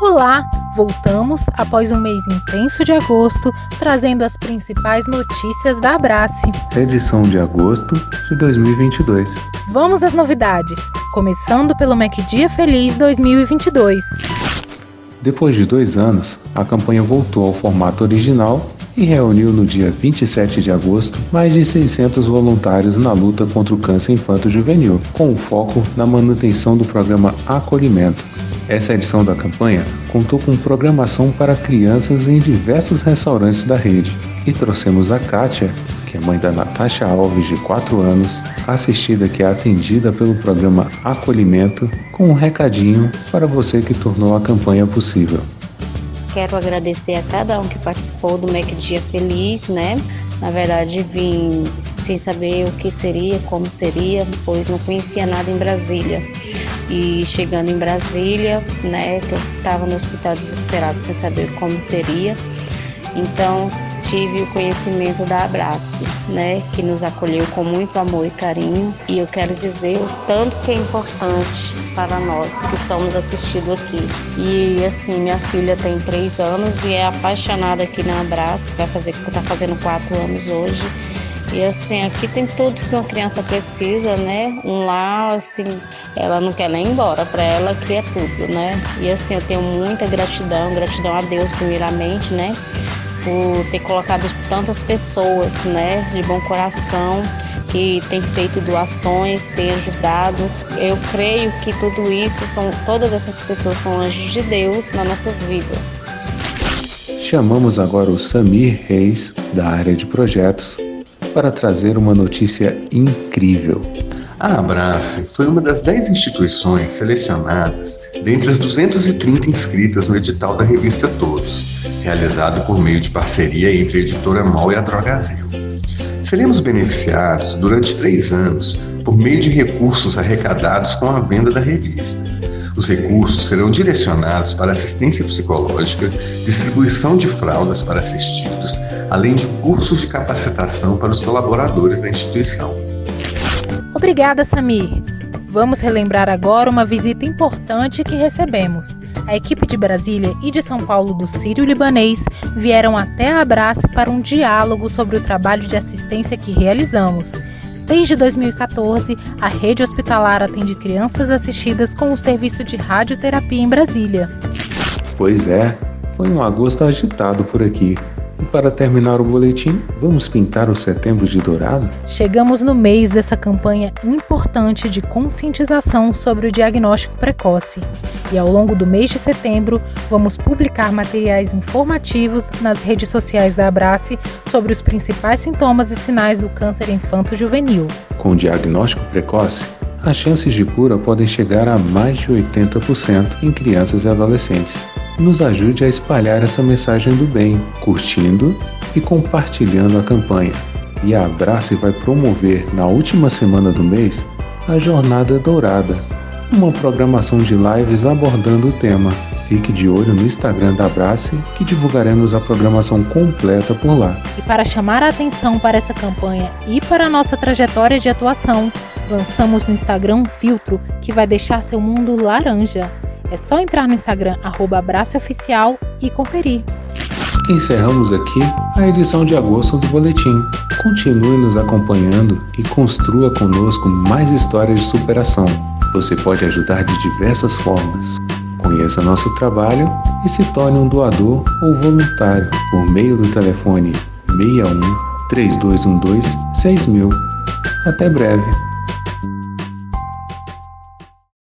Olá! Voltamos após um mês intenso de agosto, trazendo as principais notícias da Abrace. Edição de agosto de 2022. Vamos às novidades, começando pelo Mac Dia Feliz 2022. Depois de dois anos, a campanha voltou ao formato original e reuniu no dia 27 de agosto mais de 600 voluntários na luta contra o câncer infanto-juvenil, com o foco na manutenção do programa Acolhimento. Essa edição da campanha contou com programação para crianças em diversos restaurantes da rede e trouxemos a Kátia, que é mãe da Natasha Alves, de 4 anos, assistida que é atendida pelo programa Acolhimento, com um recadinho para você que tornou a campanha possível. Quero agradecer a cada um que participou do MEC Dia Feliz, né? Na verdade, vim sem saber o que seria, como seria, pois não conhecia nada em Brasília. E chegando em Brasília, né, que eu estava no hospital desesperado sem saber como seria. Então, tive o conhecimento da Abrace, né, que nos acolheu com muito amor e carinho. E eu quero dizer o tanto que é importante para nós que somos assistidos aqui. E assim, minha filha tem três anos e é apaixonada aqui na Abrace, vai fazer, está fazendo quatro anos hoje. E assim, aqui tem tudo que uma criança precisa, né? Um lar, assim, ela não quer nem ir embora, para ela aqui é tudo, né? E assim, eu tenho muita gratidão, gratidão a Deus primeiramente, né? por ter colocado tantas pessoas, né, de bom coração que tem feito doações, tem ajudado. Eu creio que tudo isso são todas essas pessoas são anjos de Deus nas nossas vidas. Chamamos agora o Samir Reis da área de projetos para trazer uma notícia incrível. A Abrace foi uma das 10 instituições selecionadas dentre as 230 inscritas no edital da revista Todos realizado por meio de parceria entre a editora MOL e a Drogazil. Seremos beneficiados durante três anos por meio de recursos arrecadados com a venda da revista. Os recursos serão direcionados para assistência psicológica, distribuição de fraldas para assistidos, além de cursos de capacitação para os colaboradores da instituição. Obrigada, Samir. Vamos relembrar agora uma visita importante que recebemos. A equipe de Brasília e de São Paulo do Sírio Libanês vieram até a Abrace para um diálogo sobre o trabalho de assistência que realizamos. Desde 2014, a rede hospitalar atende crianças assistidas com o serviço de radioterapia em Brasília. Pois é, foi um agosto agitado por aqui. E para terminar o boletim, vamos pintar o setembro de dourado? Chegamos no mês dessa campanha importante de conscientização sobre o diagnóstico precoce. E ao longo do mês de setembro, vamos publicar materiais informativos nas redes sociais da Abrace sobre os principais sintomas e sinais do câncer infanto-juvenil. Com o diagnóstico precoce, as chances de cura podem chegar a mais de 80% em crianças e adolescentes nos ajude a espalhar essa mensagem do bem, curtindo e compartilhando a campanha. E a Abrace vai promover na última semana do mês a Jornada Dourada, uma programação de lives abordando o tema. Fique de olho no Instagram da Abrace que divulgaremos a programação completa por lá. E para chamar a atenção para essa campanha e para a nossa trajetória de atuação, lançamos no Instagram um filtro que vai deixar seu mundo laranja. É só entrar no Instagram @abraçooficial e conferir. Encerramos aqui a edição de agosto do Boletim. Continue nos acompanhando e construa conosco mais histórias de superação. Você pode ajudar de diversas formas. Conheça nosso trabalho e se torne um doador ou voluntário por meio do telefone 61 3212 6000. Até breve.